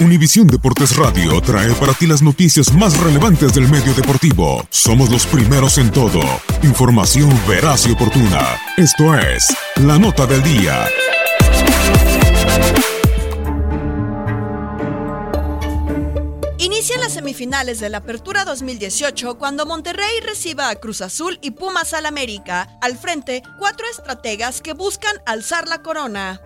Univisión Deportes Radio trae para ti las noticias más relevantes del medio deportivo. Somos los primeros en todo. Información veraz y oportuna. Esto es La Nota del Día. Inician las semifinales de la Apertura 2018 cuando Monterrey reciba a Cruz Azul y Pumas al América. Al frente, cuatro estrategas que buscan alzar la corona.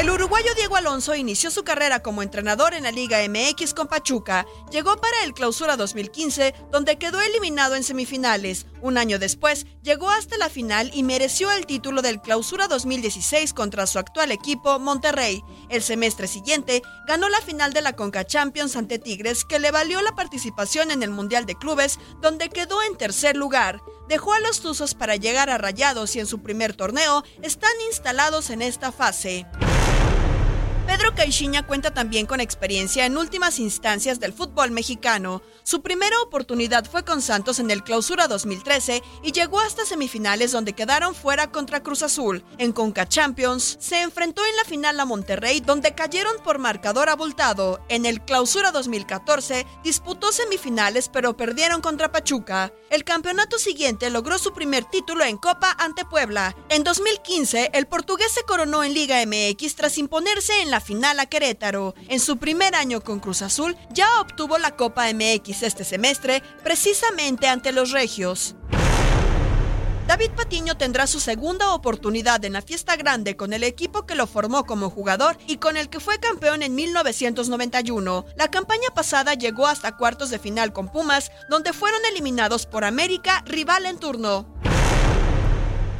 El uruguayo Diego Alonso inició su carrera como entrenador en la Liga MX con Pachuca. Llegó para el Clausura 2015, donde quedó eliminado en semifinales. Un año después, llegó hasta la final y mereció el título del Clausura 2016 contra su actual equipo, Monterrey. El semestre siguiente, ganó la final de la Conca Champions ante Tigres, que le valió la participación en el Mundial de Clubes, donde quedó en tercer lugar. Dejó a los Tuzos para llegar a Rayados y en su primer torneo están instalados en esta fase. Pedro Caixinha cuenta también con experiencia en últimas instancias del fútbol mexicano. Su primera oportunidad fue con Santos en el Clausura 2013 y llegó hasta semifinales donde quedaron fuera contra Cruz Azul. En Conca Champions se enfrentó en la final a Monterrey donde cayeron por marcador abultado. En el Clausura 2014 disputó semifinales pero perdieron contra Pachuca. El campeonato siguiente logró su primer título en Copa ante Puebla. En 2015 el portugués se coronó en Liga MX tras imponerse en la final a Querétaro. En su primer año con Cruz Azul ya obtuvo la Copa MX este semestre, precisamente ante los Regios. David Patiño tendrá su segunda oportunidad en la fiesta grande con el equipo que lo formó como jugador y con el que fue campeón en 1991. La campaña pasada llegó hasta cuartos de final con Pumas, donde fueron eliminados por América, rival en turno.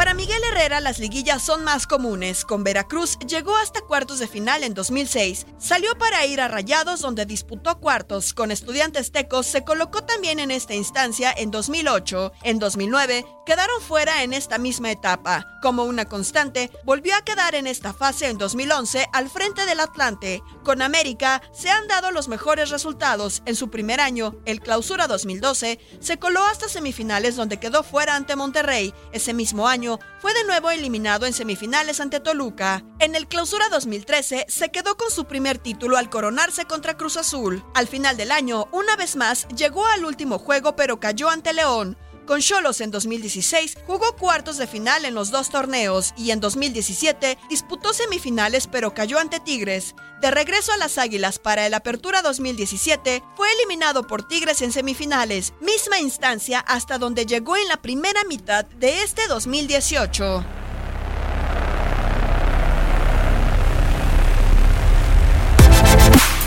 Para Miguel Herrera las liguillas son más comunes. Con Veracruz llegó hasta cuartos de final en 2006. Salió para ir a Rayados donde disputó cuartos. Con Estudiantes Tecos se colocó también en esta instancia en 2008. En 2009 quedaron fuera en esta misma etapa. Como una constante, volvió a quedar en esta fase en 2011 al frente del Atlante. Con América se han dado los mejores resultados. En su primer año, el Clausura 2012, se coló hasta semifinales donde quedó fuera ante Monterrey. Ese mismo año fue de nuevo eliminado en semifinales ante Toluca. En el Clausura 2013 se quedó con su primer título al coronarse contra Cruz Azul. Al final del año, una vez más, llegó al último juego pero cayó ante León. Con Cholos en 2016 jugó cuartos de final en los dos torneos y en 2017 disputó semifinales pero cayó ante Tigres. De regreso a las Águilas para el Apertura 2017 fue eliminado por Tigres en semifinales, misma instancia hasta donde llegó en la primera mitad de este 2018.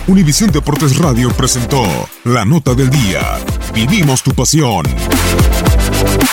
Univisión Deportes Radio presentó la nota del día. Vivimos tu pasión. we